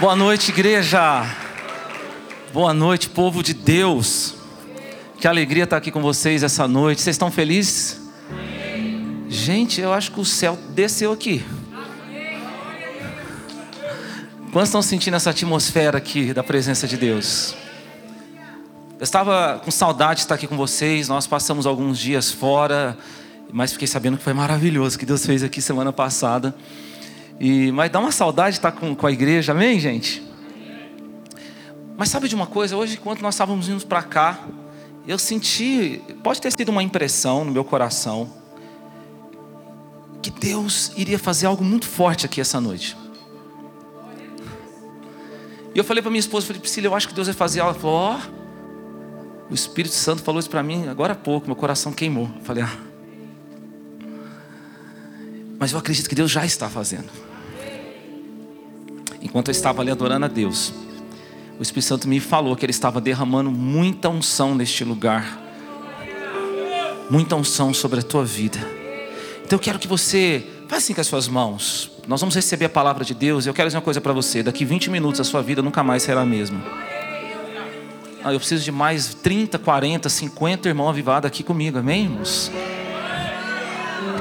Boa noite, igreja. Boa noite, povo de Deus. Que alegria estar aqui com vocês essa noite. Vocês estão felizes? Gente, eu acho que o céu desceu aqui. Quantos estão sentindo essa atmosfera aqui da presença de Deus? Eu estava com saudade de estar aqui com vocês. Nós passamos alguns dias fora, mas fiquei sabendo que foi maravilhoso que Deus fez aqui semana passada. E, mas dá uma saudade de estar com, com a igreja, amém, gente? Mas sabe de uma coisa? Hoje, enquanto nós estávamos indo para cá, eu senti, pode ter sido uma impressão no meu coração, que Deus iria fazer algo muito forte aqui essa noite. E eu falei para minha esposa, falei, Priscila, eu acho que Deus vai fazer algo. Ela falou, ó, oh, o Espírito Santo falou isso para mim agora há pouco, meu coração queimou. Eu falei, ah. Mas eu acredito que Deus já está fazendo enquanto eu estava ali adorando a Deus, o Espírito Santo me falou que ele estava derramando muita unção neste lugar. Muita unção sobre a tua vida. Então eu quero que você faça assim com as suas mãos. Nós vamos receber a palavra de Deus. Eu quero dizer uma coisa para você: daqui 20 minutos a sua vida nunca mais será a mesma. Ah, eu preciso de mais 30, 40, 50 irmãos avivados aqui comigo, amém, irmãos?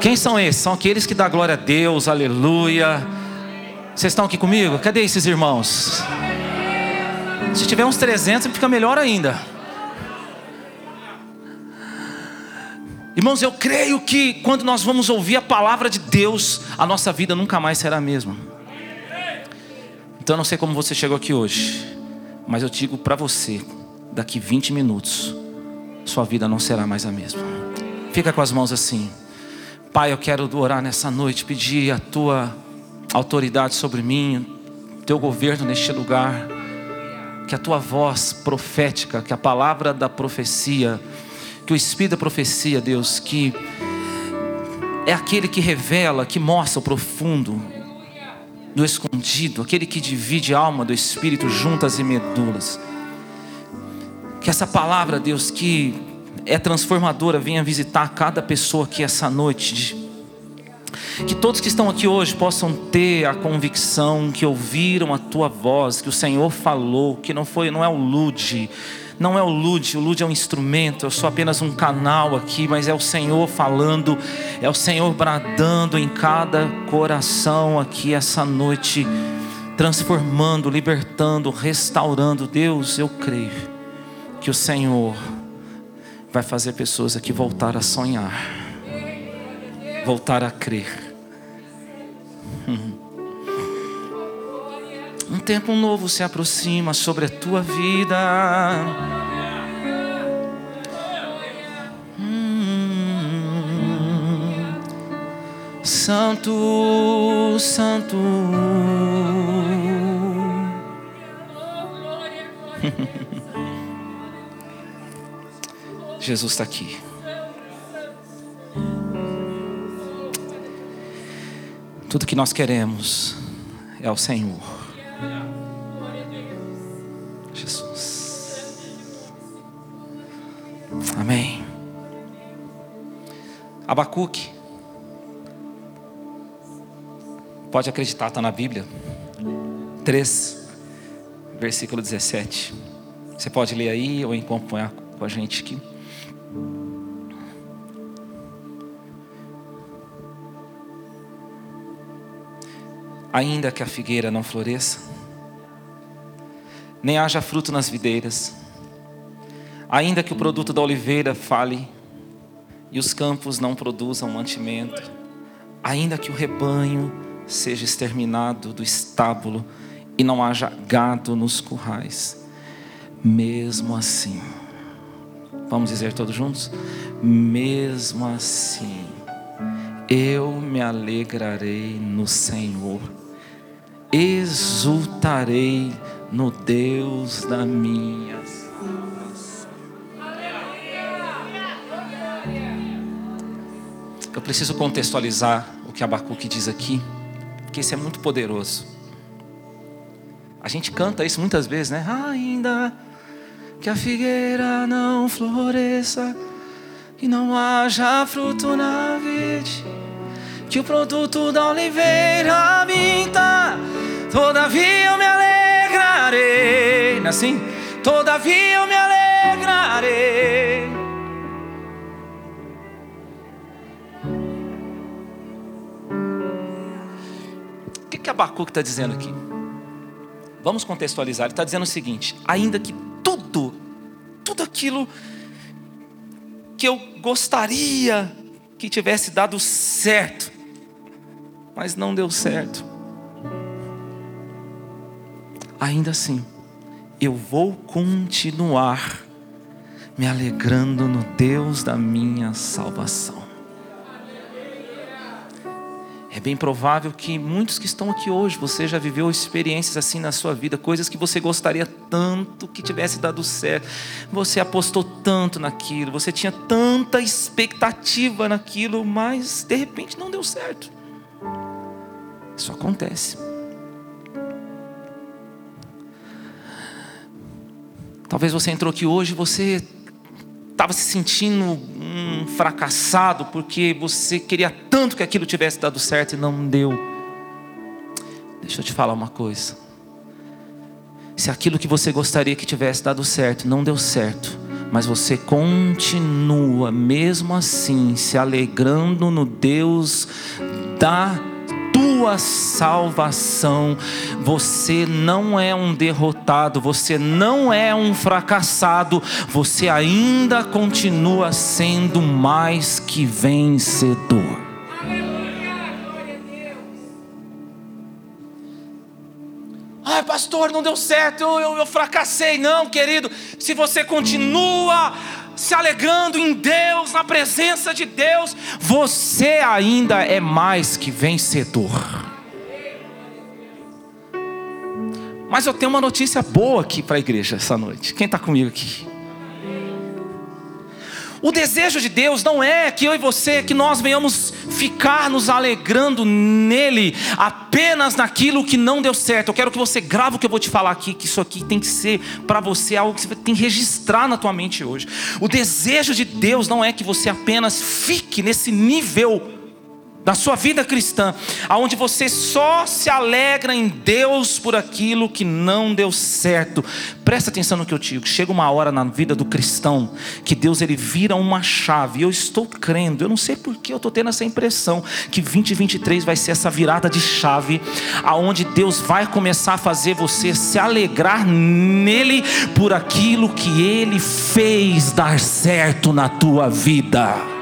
Quem são esses? São aqueles que dão glória a Deus, aleluia vocês estão aqui comigo? Cadê esses irmãos? Se tiver uns 300, fica melhor ainda. Irmãos, eu creio que quando nós vamos ouvir a palavra de Deus, a nossa vida nunca mais será a mesma. Então eu não sei como você chegou aqui hoje, mas eu digo para você, daqui 20 minutos, sua vida não será mais a mesma. Fica com as mãos assim. Pai, eu quero orar nessa noite, pedir a tua autoridade sobre mim, teu governo neste lugar, que a tua voz profética, que a palavra da profecia, que o espírito da profecia, Deus, que é aquele que revela, que mostra o profundo do escondido, aquele que divide a alma do espírito juntas e medulas. Que essa palavra, Deus, que é transformadora, venha visitar cada pessoa aqui essa noite que todos que estão aqui hoje possam ter a convicção que ouviram a tua voz, que o Senhor falou, que não foi, não é o lude, não é o lude, o lude é um instrumento, eu sou apenas um canal aqui, mas é o Senhor falando, é o Senhor bradando em cada coração aqui essa noite, transformando, libertando, restaurando. Deus, eu creio que o Senhor vai fazer pessoas aqui voltar a sonhar, voltar a crer um tempo novo se aproxima sobre a tua vida. Santo, Santo. Jesus está aqui. Tudo que nós queremos é o Senhor. Jesus. Amém. Abacuque. Pode acreditar, está na Bíblia. 3, versículo 17. Você pode ler aí ou acompanhar com a gente aqui. Ainda que a figueira não floresça, nem haja fruto nas videiras, ainda que o produto da oliveira fale e os campos não produzam mantimento, ainda que o rebanho seja exterminado do estábulo e não haja gado nos currais, mesmo assim, vamos dizer todos juntos? Mesmo assim, eu me alegrarei no Senhor exultarei no Deus da minha salvação. Eu preciso contextualizar o que Abacuque diz aqui, porque isso é muito poderoso. A gente canta isso muitas vezes, né? Ainda que a figueira não floresça e não haja fruto na vide, que o produto da oliveira minta Todavia eu me alegro Não é assim? Todavia eu me alegrarei. O que, que Abacuque está dizendo aqui? Vamos contextualizar. Ele está dizendo o seguinte: ainda que tudo, tudo aquilo que eu gostaria que tivesse dado certo, mas não deu certo. Ainda assim, eu vou continuar me alegrando no Deus da minha salvação. É bem provável que muitos que estão aqui hoje, você já viveu experiências assim na sua vida, coisas que você gostaria tanto que tivesse dado certo. Você apostou tanto naquilo, você tinha tanta expectativa naquilo, mas de repente não deu certo. Isso acontece. Talvez você entrou aqui hoje e você estava se sentindo um fracassado porque você queria tanto que aquilo tivesse dado certo e não deu. Deixa eu te falar uma coisa. Se aquilo que você gostaria que tivesse dado certo não deu certo, mas você continua mesmo assim se alegrando no Deus da tua salvação. Você não é um derrotado, você não é um fracassado, você ainda continua sendo mais que vencedor. Ai, pastor, não deu certo, eu, eu, eu fracassei. Não, querido, se você continua se alegrando em Deus, na presença de Deus, você ainda é mais que vencedor. Mas eu tenho uma notícia boa aqui para a igreja essa noite. Quem está comigo aqui? O desejo de Deus não é que eu e você, que nós venhamos ficar nos alegrando nele apenas naquilo que não deu certo. Eu quero que você grave o que eu vou te falar aqui, que isso aqui tem que ser para você algo que você tem que registrar na tua mente hoje. O desejo de Deus não é que você apenas fique nesse nível da sua vida cristã, aonde você só se alegra em Deus por aquilo que não deu certo. Presta atenção no que eu digo. Chega uma hora na vida do cristão que Deus ele vira uma chave. Eu estou crendo, eu não sei por que eu estou tendo essa impressão que 2023 vai ser essa virada de chave, aonde Deus vai começar a fazer você se alegrar nele por aquilo que ele fez dar certo na tua vida.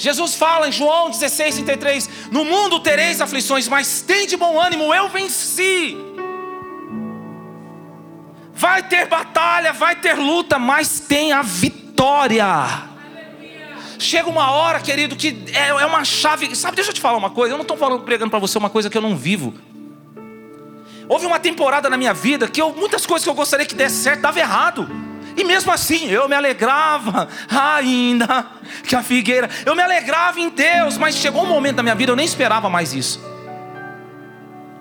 Jesus fala em João 16, 33: No mundo tereis aflições, mas tem de bom ânimo, eu venci. Vai ter batalha, vai ter luta, mas tem a vitória. Chega uma hora, querido, que é, é uma chave. Sabe, deixa eu te falar uma coisa. Eu não estou falando, pregando para você uma coisa que eu não vivo. Houve uma temporada na minha vida que eu, muitas coisas que eu gostaria que desse certo, dava errado. E mesmo assim, eu me alegrava ainda que a figueira, eu me alegrava em Deus, mas chegou um momento da minha vida eu nem esperava mais isso.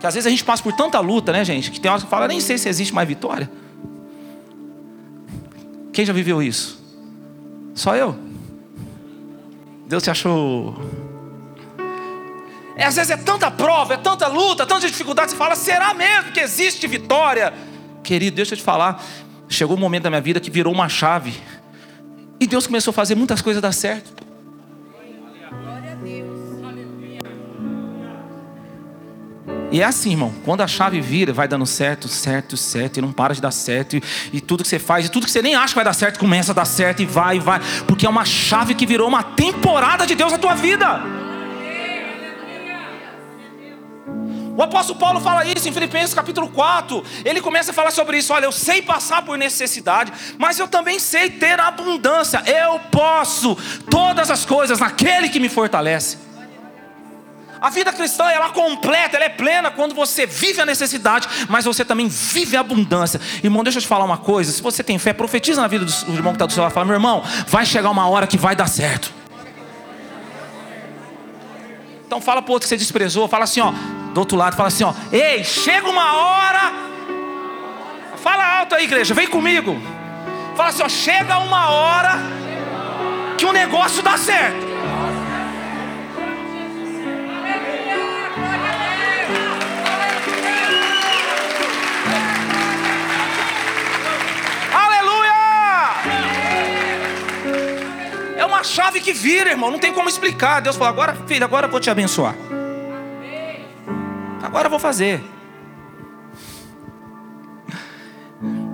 Que às vezes a gente passa por tanta luta, né, gente? Que tem horas que fala, nem sei se existe mais vitória. Quem já viveu isso? Só eu. Deus te achou. É, às vezes é tanta prova, é tanta luta, tanta dificuldade. Você fala, será mesmo que existe vitória? Querido, deixa eu te falar chegou um momento da minha vida que virou uma chave. E Deus começou a fazer muitas coisas dar certo. E é assim, irmão. Quando a chave vira, vai dando certo, certo, certo, e não para de dar certo. E, e, tudo que você faz, e tudo que você nem acha que vai dar certo, começa a dar certo e vai, e vai. Porque é uma chave que virou uma temporada de Deus na tua vida. O apóstolo Paulo fala isso em Filipenses capítulo 4. Ele começa a falar sobre isso. Olha, eu sei passar por necessidade, mas eu também sei ter abundância. Eu posso todas as coisas naquele que me fortalece. A vida cristã ela é completa, ela é plena quando você vive a necessidade, mas você também vive a abundância. Irmão, deixa eu te falar uma coisa: se você tem fé, profetiza na vida do irmão que está do seu lado. Fala, meu irmão, vai chegar uma hora que vai dar certo. Então fala para outro que você desprezou, fala assim, ó, do outro lado, fala assim: ó, ei, chega uma hora. Fala alto aí, igreja, vem comigo. Fala assim: ó, chega uma hora que o negócio dá certo. É uma chave que vira, irmão. Não tem como explicar. Deus falou: agora, filho, agora eu vou te abençoar. Agora eu vou fazer.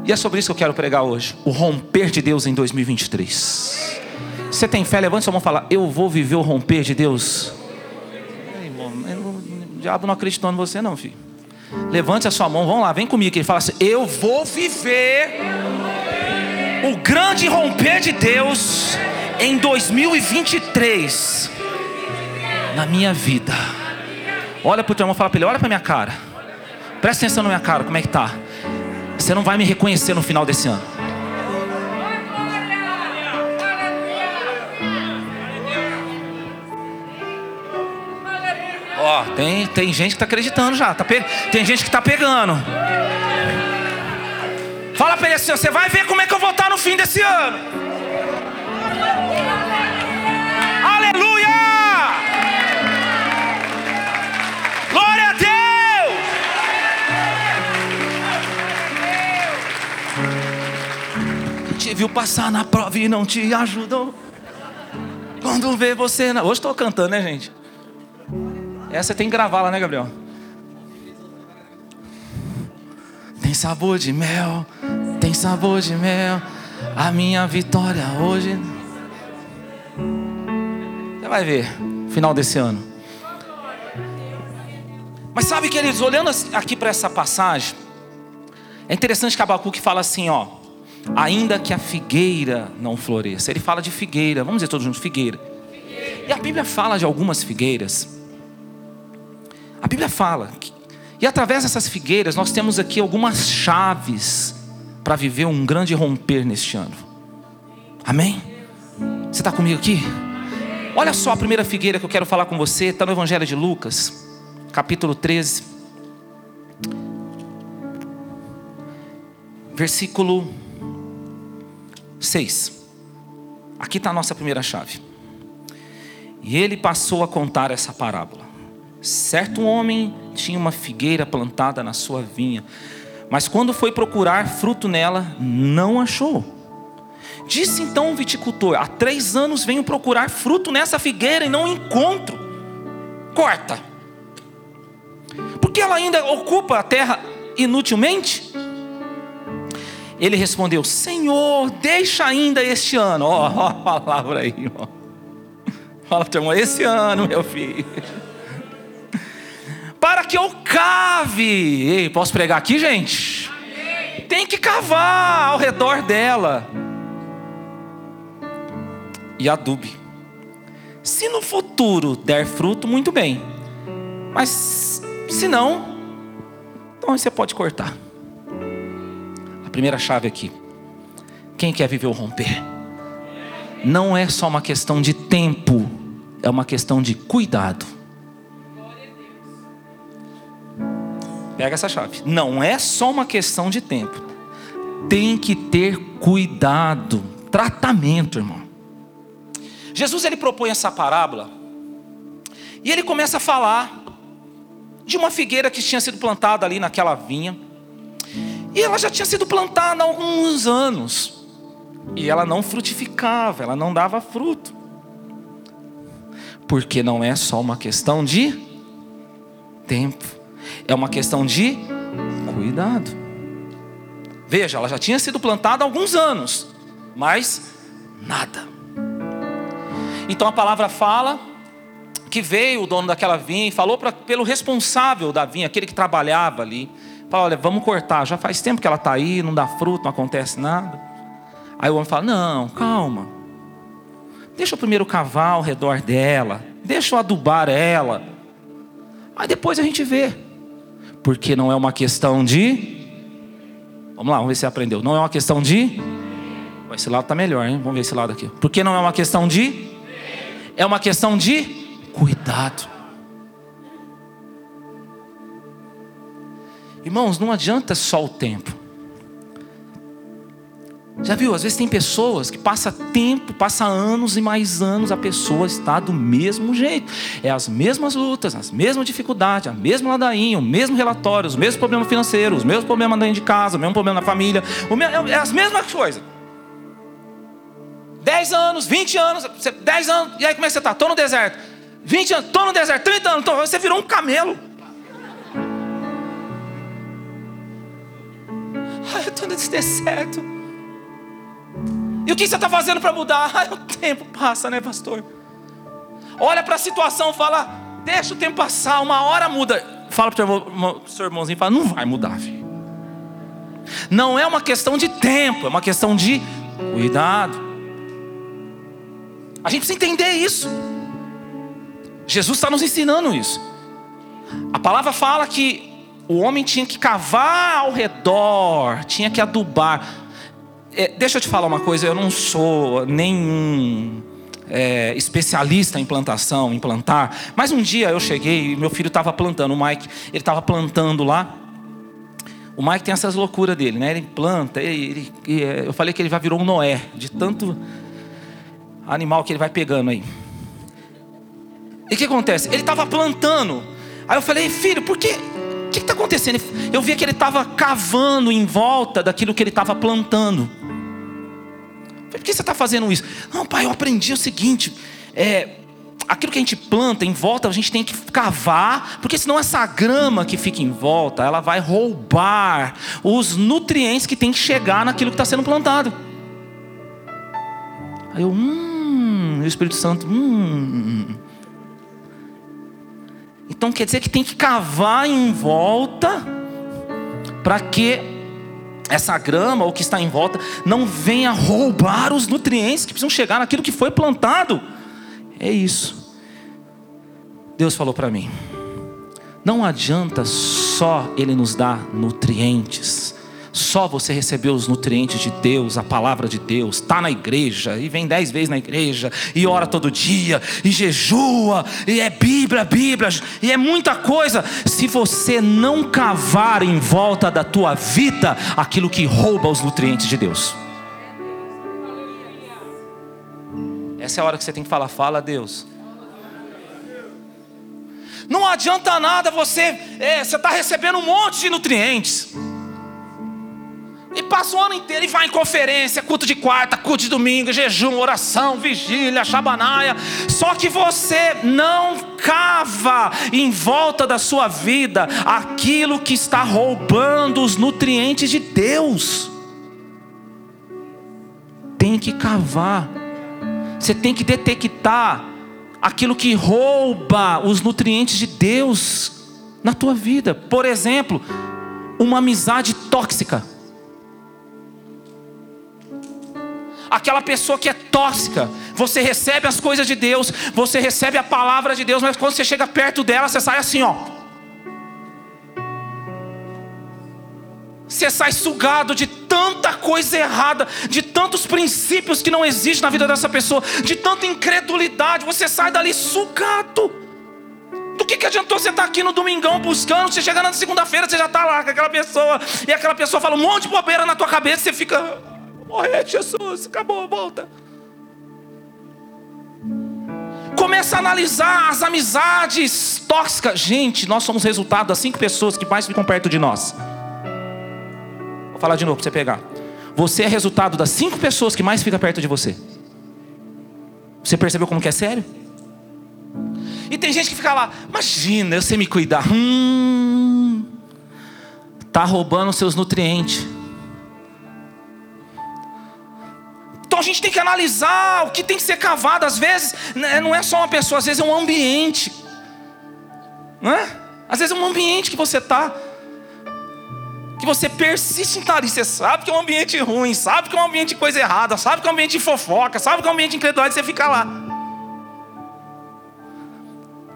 E é sobre isso que eu quero pregar hoje. O romper de Deus em 2023. Você tem fé? Levante sua mão e fala: Eu vou viver o romper de Deus. irmão, o diabo não acreditou em você, não, filho. Levante a sua mão, vamos lá, vem comigo. Ele fala assim: Eu vou viver o grande romper de Deus em 2023 na minha vida. Olha para o teu irmão e fala para ele: Olha para minha cara. Presta atenção na minha cara, como é que tá? Você não vai me reconhecer no final desse ano. Ó, tem, tem gente que está acreditando já. Tá pe... Tem gente que está pegando. Fala para ele assim: você vai ver como é que eu vou estar no fim desse ano. Viu passar na prova e não te ajudou. Quando vê você. Na... Hoje estou cantando, né, gente? Essa tem que gravar lá, né, Gabriel? Tem sabor de mel, tem sabor de mel. A minha vitória hoje. Você vai ver, final desse ano. Mas sabe, queridos, olhando aqui para essa passagem, é interessante que Abacuque fala assim, ó. Ainda que a figueira não floresça. Ele fala de figueira, vamos dizer todos juntos, figueira. E a Bíblia fala de algumas figueiras a Bíblia fala. Que, e através dessas figueiras, nós temos aqui algumas chaves para viver um grande romper neste ano. Amém? Você está comigo aqui? Olha só a primeira figueira que eu quero falar com você, está no Evangelho de Lucas, capítulo 13, versículo 6. Aqui está a nossa primeira chave. E ele passou a contar essa parábola. Certo homem tinha uma figueira plantada na sua vinha, mas quando foi procurar fruto nela, não achou. Disse então o viticultor: Há três anos venho procurar fruto nessa figueira e não encontro. Corta. Porque ela ainda ocupa a terra inutilmente? Ele respondeu: Senhor, deixa ainda este ano. Ó, oh, a palavra aí, ó. Fala para esse ano, meu filho para que eu cave. Ei, posso pregar aqui, gente? Tem que cavar ao redor dela. E adube. Se no futuro der fruto, muito bem. Mas se não, então você pode cortar. Primeira chave aqui. Quem quer viver o romper? Não é só uma questão de tempo, é uma questão de cuidado. Pega essa chave. Não é só uma questão de tempo. Tem que ter cuidado, tratamento, irmão. Jesus ele propõe essa parábola e ele começa a falar de uma figueira que tinha sido plantada ali naquela vinha. E ela já tinha sido plantada há alguns anos. E ela não frutificava, ela não dava fruto. Porque não é só uma questão de tempo. É uma questão de cuidado. Veja, ela já tinha sido plantada há alguns anos, mas nada. Então a palavra fala que veio o dono daquela vinha e falou pra, pelo responsável da vinha, aquele que trabalhava ali. Falou: Olha, vamos cortar, já faz tempo que ela está aí, não dá fruto, não acontece nada. Aí o homem fala: Não, calma. Deixa eu primeiro cavar ao redor dela, deixa eu adubar ela. Aí depois a gente vê. Porque não é uma questão de. Vamos lá, vamos ver se você aprendeu. Não é uma questão de. Esse lado está melhor, hein? Vamos ver esse lado aqui. Porque não é uma questão de. É uma questão de cuidado. Irmãos, não adianta só o tempo. Já viu? Às vezes tem pessoas que passa tempo, passa anos e mais anos, a pessoa está do mesmo jeito. É as mesmas lutas, as mesmas dificuldades, a mesma ladainha, o mesmo relatório, os mesmos problemas financeiros, os mesmos problemas dentro de casa, o mesmo problema na família, é as mesmas coisas. 10 anos, 20 anos, 10 anos, e aí como é que você está? Estou no deserto. 20 anos, estou no deserto, 30 anos, tô, você virou um camelo. Eu estou nesse deserto. E o que você está fazendo para mudar? Ai, o tempo passa, né, pastor? Olha para a situação, fala, deixa o tempo passar, uma hora muda. Fala para o seu irmãozinho, fala, não vai mudar, filho. Não é uma questão de tempo, é uma questão de cuidado. A gente precisa entender isso. Jesus está nos ensinando isso. A palavra fala que o homem tinha que cavar ao redor, tinha que adubar. É, deixa eu te falar uma coisa, eu não sou nenhum é, especialista em plantação, em plantar, mas um dia eu cheguei e meu filho estava plantando, o Mike, ele estava plantando lá. O Mike tem essas loucuras dele, né? Ele planta, ele, ele, é, eu falei que ele já virou um Noé, de tanto animal que ele vai pegando aí. E o que acontece? Ele estava plantando. Aí eu falei, filho, por que? Que está acontecendo? Eu vi que ele estava cavando em volta daquilo que ele estava plantando. Falei, por que você está fazendo isso? Não, pai, eu aprendi o seguinte: é, aquilo que a gente planta em volta, a gente tem que cavar, porque senão essa grama que fica em volta, ela vai roubar os nutrientes que tem que chegar naquilo que está sendo plantado. Aí eu, hum, o Espírito Santo, hum. Então quer dizer que tem que cavar em volta para que essa grama ou que está em volta não venha roubar os nutrientes que precisam chegar naquilo que foi plantado. É isso. Deus falou para mim: não adianta só Ele nos dar nutrientes, só você recebeu os nutrientes de Deus, a palavra de Deus, está na igreja, e vem dez vezes na igreja, e ora todo dia, e jejua, e é Bíblia, Bíblia, e é muita coisa. Se você não cavar em volta da tua vida aquilo que rouba os nutrientes de Deus. Essa é a hora que você tem que falar, fala Deus. Não adianta nada você, é, você está recebendo um monte de nutrientes. E passa o ano inteiro e vai em conferência, culto de quarta, culto de domingo, jejum, oração, vigília, chabanaia. Só que você não cava em volta da sua vida aquilo que está roubando os nutrientes de Deus. Tem que cavar. Você tem que detectar aquilo que rouba os nutrientes de Deus na tua vida. Por exemplo, uma amizade tóxica. Aquela pessoa que é tóxica. Você recebe as coisas de Deus, você recebe a palavra de Deus, mas quando você chega perto dela, você sai assim, ó. Você sai sugado de tanta coisa errada, de tantos princípios que não existem na vida dessa pessoa, de tanta incredulidade, você sai dali sugado. Do que, que adiantou você estar aqui no domingão buscando? Você chega na segunda-feira, você já está lá com aquela pessoa, e aquela pessoa fala um monte de bobeira na tua cabeça, você fica morrer, Jesus, acabou, volta. Começa a analisar as amizades tóxicas. Gente, nós somos resultado das cinco pessoas que mais ficam perto de nós. Vou falar de novo para você pegar. Você é resultado das cinco pessoas que mais ficam perto de você. Você percebeu como que é sério? E tem gente que fica lá, imagina, eu sei me cuidar. Hum, tá roubando seus nutrientes. Então a gente tem que analisar o que tem que ser cavado. Às vezes né, não é só uma pessoa, às vezes é um ambiente. Não é? Às vezes é um ambiente que você está. Que você persiste em estar ali. Você sabe que é um ambiente ruim, sabe que é um ambiente de coisa errada, sabe que é um ambiente de fofoca, sabe que é um ambiente de incredulidade, você fica lá.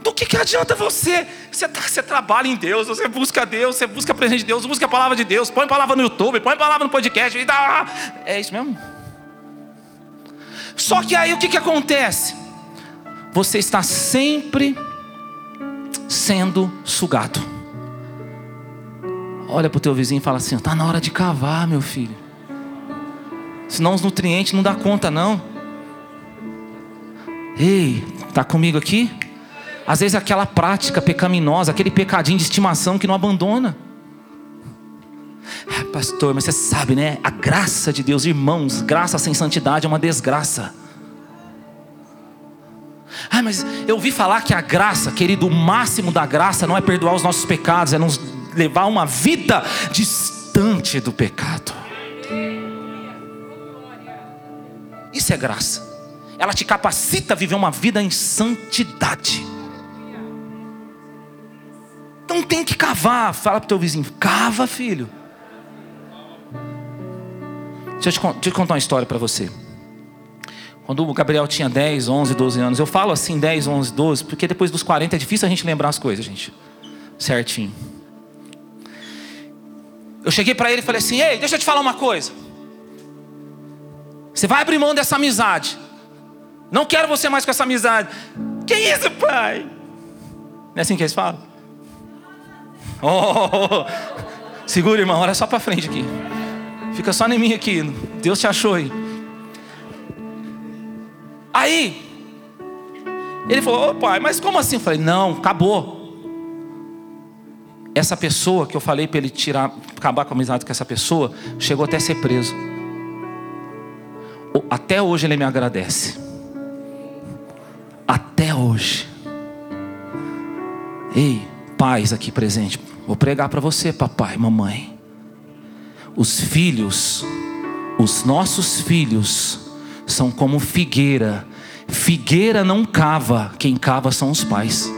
Do que, que adianta você? Você, tá, você trabalha em Deus, você busca Deus, você busca a presença de Deus, busca a palavra de Deus, põe a palavra no YouTube, põe a palavra no podcast e dá. É isso mesmo? Só que aí o que, que acontece? Você está sempre sendo sugado. Olha para o teu vizinho e fala assim: está na hora de cavar, meu filho. Senão os nutrientes não dá conta, não. Ei, está comigo aqui? Às vezes aquela prática pecaminosa, aquele pecadinho de estimação que não abandona. Pastor, mas você sabe, né? A graça de Deus, irmãos, graça sem santidade é uma desgraça. Ah, mas eu ouvi falar que a graça, querido, o máximo da graça não é perdoar os nossos pecados, é nos levar uma vida distante do pecado. Isso é graça. Ela te capacita a viver uma vida em santidade. Então tem que cavar. Fala para o teu vizinho: cava, filho. Deixa eu te, deixa eu contar uma história para você. Quando o Gabriel tinha 10, 11, 12 anos, eu falo assim 10, 11, 12, porque depois dos 40 é difícil a gente lembrar as coisas, gente. Certinho. Eu cheguei para ele e falei assim: Ei, deixa eu te falar uma coisa. Você vai abrir mão dessa amizade. Não quero você mais com essa amizade. Que isso, pai? Não é assim que eles falam? Oh, segura, irmão, olha só para frente aqui. Fica só em mim aqui. Deus te achou aí. Aí, ele falou: oh, pai, mas como assim? Eu falei: não, acabou. Essa pessoa que eu falei para ele tirar, acabar com a amizade com essa pessoa, chegou até a ser preso. Até hoje ele me agradece. Até hoje. Ei, pais aqui presentes, vou pregar para você, papai, mamãe. Os filhos, os nossos filhos, são como figueira. Figueira não cava, quem cava são os pais.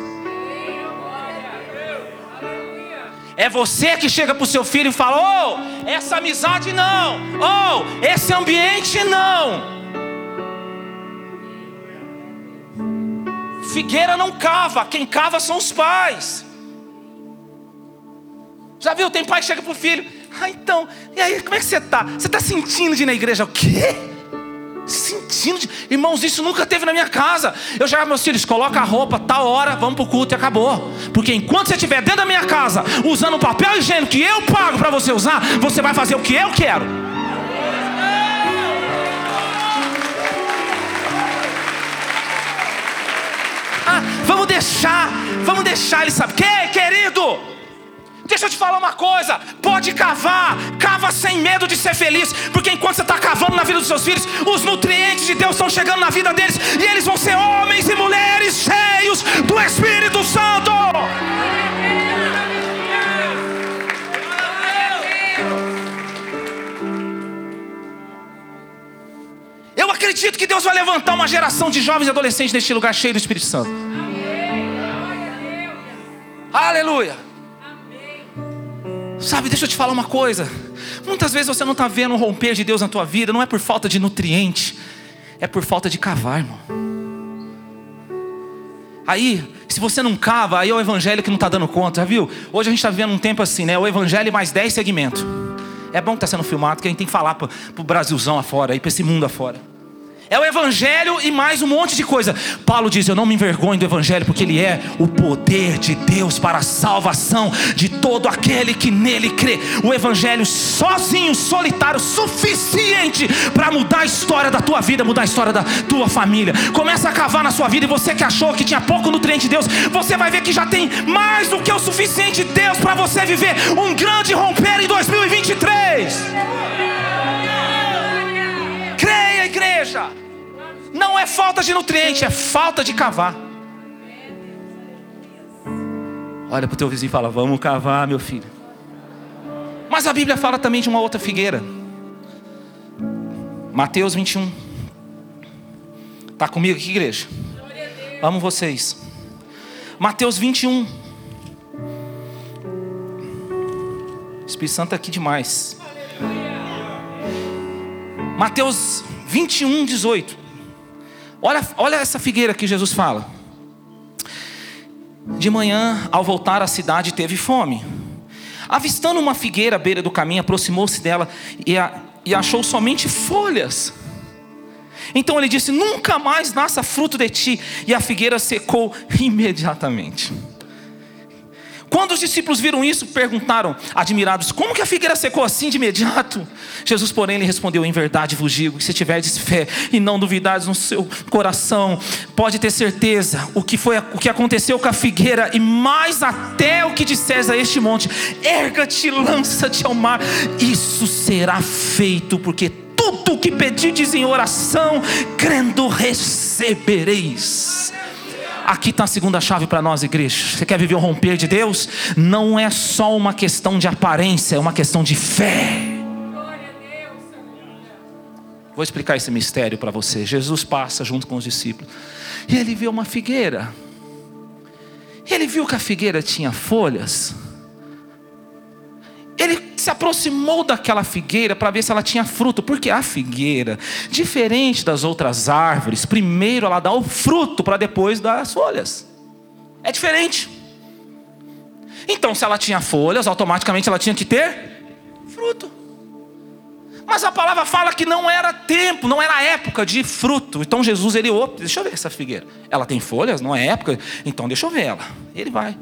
É você que chega para o seu filho e fala: Oh, essa amizade não, oh, esse ambiente não. Figueira não cava, quem cava são os pais. Já viu? Tem pai que chega pro filho, ah, então, e aí, como é que você está? Você está sentindo de ir na igreja? O quê? Sentindo de... Irmãos, isso nunca teve na minha casa. Eu já, meus filhos, coloca a roupa, tal hora, vamos pro culto e acabou. Porque enquanto você estiver dentro da minha casa, usando o papel higiênico que eu pago para você usar, você vai fazer o que eu quero. Ah, vamos deixar, vamos deixar ele saber. Que, querido? Deixa eu te falar uma coisa: pode cavar, cava sem medo de ser feliz, porque enquanto você está cavando na vida dos seus filhos, os nutrientes de Deus estão chegando na vida deles, e eles vão ser homens e mulheres cheios do Espírito Santo. Eu acredito que Deus vai levantar uma geração de jovens e adolescentes neste lugar cheio do Espírito Santo. Aleluia. Sabe, deixa eu te falar uma coisa. Muitas vezes você não está vendo romper de Deus na tua vida, não é por falta de nutriente, é por falta de cavar, irmão. Aí, se você não cava, aí é o evangelho que não está dando conta, viu? Hoje a gente está vivendo um tempo assim, né? O evangelho mais 10 segmentos. É bom que está sendo filmado, que a gente tem que falar para o Brasilzão afora, para esse mundo afora. É o Evangelho e mais um monte de coisa. Paulo diz: Eu não me envergonho do Evangelho, porque ele é o poder de Deus para a salvação de todo aquele que nele crê. O Evangelho sozinho, solitário, suficiente para mudar a história da tua vida, mudar a história da tua família. Começa a cavar na sua vida e você que achou que tinha pouco nutriente de Deus, você vai ver que já tem mais do que o suficiente de Deus para você viver um grande romper em 2023. Creia, igreja. Não é falta de nutriente, é falta de cavar. Olha para o teu vizinho e fala: Vamos cavar, meu filho. Mas a Bíblia fala também de uma outra figueira. Mateus 21. Está comigo aqui, igreja? Amo vocês. Mateus 21. O Espírito Santo está aqui demais. Mateus 21, 18. Olha, olha essa figueira que Jesus fala. De manhã, ao voltar à cidade, teve fome. Avistando uma figueira à beira do caminho, aproximou-se dela e, a, e achou somente folhas. Então ele disse: Nunca mais nasça fruto de ti. E a figueira secou imediatamente. Quando os discípulos viram isso, perguntaram, admirados, como que a figueira secou assim de imediato? Jesus, porém, lhe respondeu: Em verdade vos digo que se tiverdes fé e não duvidares no seu coração, pode ter certeza o que foi o que aconteceu com a figueira e mais até o que disseres a este monte: erga-te, lança-te ao mar. Isso será feito, porque tudo o que pedides em oração, crendo recebereis. Aqui está a segunda chave para nós, igreja. Você quer viver o romper de Deus? Não é só uma questão de aparência, é uma questão de fé. Vou explicar esse mistério para você. Jesus passa junto com os discípulos e ele vê uma figueira. Ele viu que a figueira tinha folhas. Se aproximou daquela figueira para ver se ela tinha fruto, porque a figueira, diferente das outras árvores, primeiro ela dá o fruto para depois dar as folhas. É diferente. Então, se ela tinha folhas, automaticamente ela tinha que ter fruto. Mas a palavra fala que não era tempo, não era época de fruto. Então Jesus ele, deixa eu ver essa figueira. Ela tem folhas, não é época, então deixa eu ver ela. Ele vai.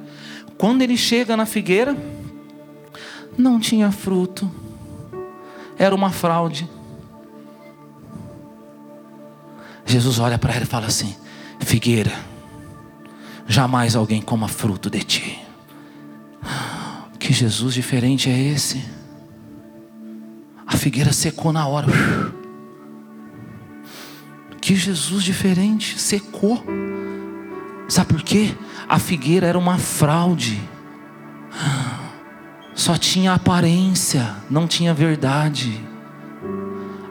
Quando ele chega na figueira, não tinha fruto, era uma fraude. Jesus olha para ela e fala assim: Figueira, jamais alguém coma fruto de ti. Que Jesus diferente é esse? A figueira secou na hora. Que Jesus diferente, secou. Sabe por quê? A figueira era uma fraude só tinha aparência, não tinha verdade.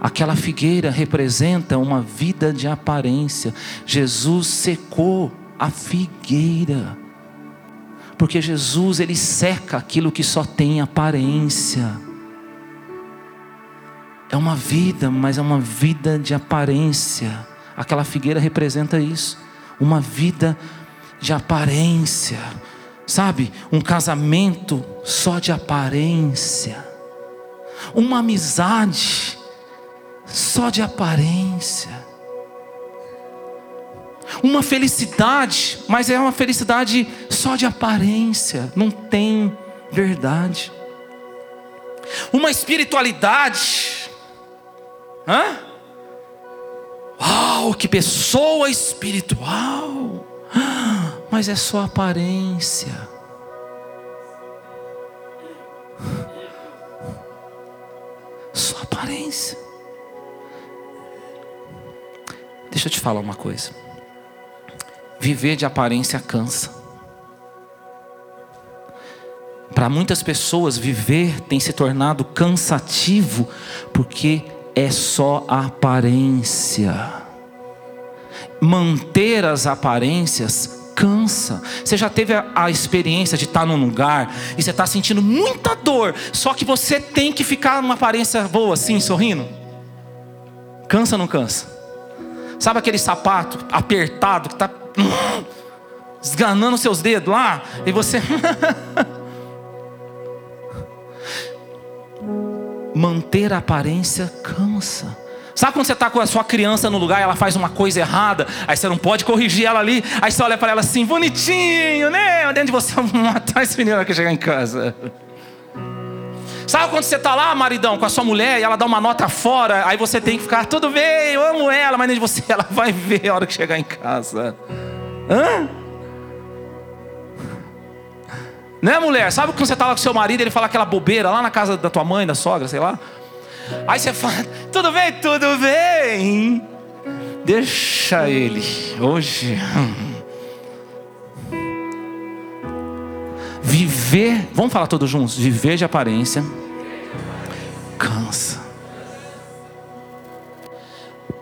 Aquela figueira representa uma vida de aparência. Jesus secou a figueira. Porque Jesus ele seca aquilo que só tem aparência. É uma vida, mas é uma vida de aparência. Aquela figueira representa isso, uma vida de aparência Sabe, um casamento só de aparência, uma amizade só de aparência, uma felicidade, mas é uma felicidade só de aparência, não tem verdade, uma espiritualidade, hã? Uau, que pessoa espiritual! Mas é só aparência. Só aparência. Deixa eu te falar uma coisa. Viver de aparência cansa. Para muitas pessoas, viver tem se tornado cansativo porque é só aparência. Manter as aparências cansa. Você já teve a, a experiência de estar num lugar e você está sentindo muita dor, só que você tem que ficar numa aparência boa assim, sorrindo? Cansa ou não cansa? Sabe aquele sapato apertado que está esganando seus dedos lá e você. Manter a aparência cansa. Sabe quando você está com a sua criança no lugar e ela faz uma coisa errada, aí você não pode corrigir ela ali, aí você olha para ela assim, bonitinho, né? Dentro de você, vou matar esse menino que chegar em casa. Sabe quando você está lá, maridão, com a sua mulher e ela dá uma nota fora, aí você tem que ficar, tudo bem, eu amo ela, mas dentro de você ela vai ver a hora que chegar em casa. Hã? Né, mulher? Sabe quando você está lá com seu marido e ele fala aquela bobeira lá na casa da tua mãe, da sogra, sei lá? Aí você fala: tudo bem, tudo bem. Deixa ele. Hoje. Viver, vamos falar todos juntos? Viver de aparência cansa.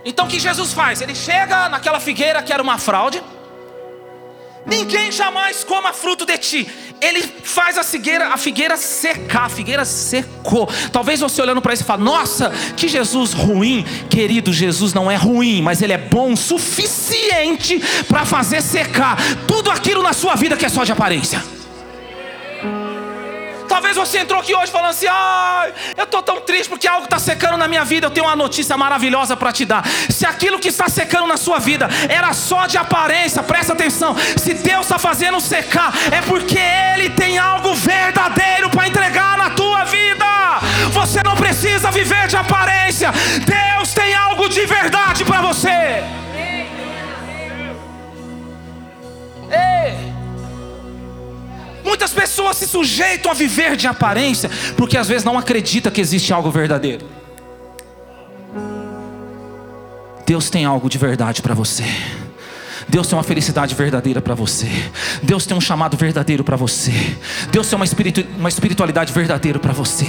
Então o que Jesus faz? Ele chega naquela figueira que era uma fraude. Ninguém jamais coma fruto de ti ele faz a figueira, a figueira secar, a figueira secou. Talvez você olhando para isso e fale: Nossa, que Jesus ruim, querido. Jesus não é ruim, mas ele é bom o suficiente para fazer secar tudo aquilo na sua vida que é só de aparência. Talvez você entrou aqui hoje falando assim: ai, eu estou tão triste porque algo está secando na minha vida. Eu tenho uma notícia maravilhosa para te dar. Se aquilo que está secando na sua vida era só de aparência, presta atenção. Se Deus está fazendo secar, é porque Ele tem algo verdadeiro para entregar na tua vida. Você não precisa viver de aparência. Deus tem algo de verdade para você. Muitas pessoas se sujeitam a viver de aparência porque às vezes não acredita que existe algo verdadeiro. Deus tem algo de verdade para você. Deus tem uma felicidade verdadeira para você. Deus tem um chamado verdadeiro para você. Deus tem uma, espiritu uma espiritualidade verdadeira para você.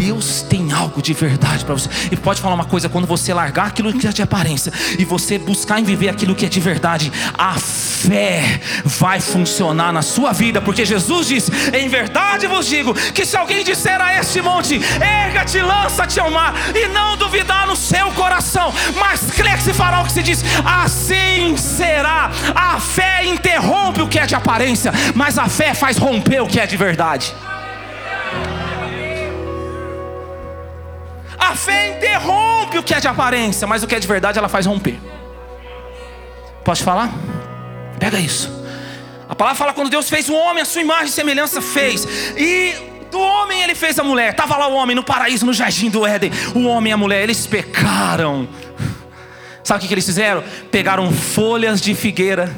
Deus tem algo de verdade para você. E pode falar uma coisa: quando você largar aquilo que é de aparência e você buscar em viver aquilo que é de verdade, a fé vai funcionar na sua vida, porque Jesus disse: Em verdade vos digo que se alguém disser a este monte, erga-te, lança-te ao mar, e não duvidar no seu coração, mas crê que se fará o que se diz, assim será a fé interrompe o que é de aparência, mas a fé faz romper o que é de verdade. A fé interrompe o que é de aparência, mas o que é de verdade ela faz romper. Pode falar? Pega isso. A palavra fala quando Deus fez o homem, a sua imagem e semelhança fez. E do homem ele fez a mulher. Estava lá o homem no paraíso, no jardim do Éden. O homem e a mulher, eles pecaram. Sabe o que eles fizeram? Pegaram folhas de figueira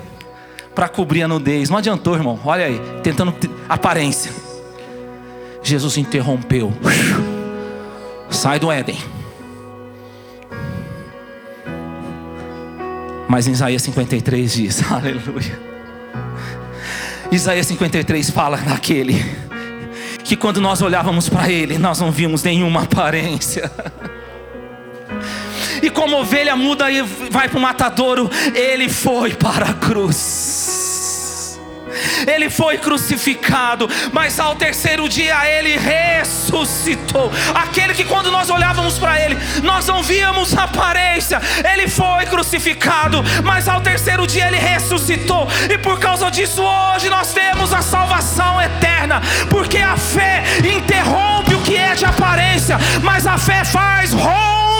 para cobrir a nudez. Não adiantou, irmão. Olha aí, tentando aparência. Jesus interrompeu. Sai do Éden. Mas em Isaías 53 diz: Aleluia. Isaías 53 fala daquele que quando nós olhávamos para ele, nós não vimos nenhuma aparência. E como ovelha muda e vai para o matadouro, ele foi para a cruz. Ele foi crucificado, mas ao terceiro dia ele ressuscitou. Aquele que quando nós olhávamos para ele, nós não víamos a aparência. Ele foi crucificado, mas ao terceiro dia ele ressuscitou. E por causa disso hoje nós temos a salvação eterna, porque a fé interrompe o que é de aparência, mas a fé faz romper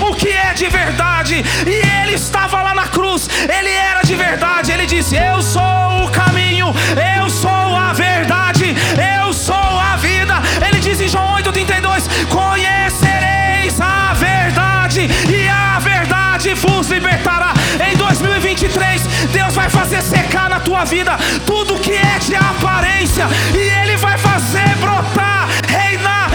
o que é de verdade. E ele estava lá na cruz, ele era de verdade. Ele disse: Eu sou o caminho, eu sou a verdade, eu sou a vida. Ele diz em João 8,32: Conhecereis a verdade, e a verdade vos libertará. Em 2023, Deus vai fazer secar na tua vida tudo que é de aparência, e Ele vai fazer brotar, reinar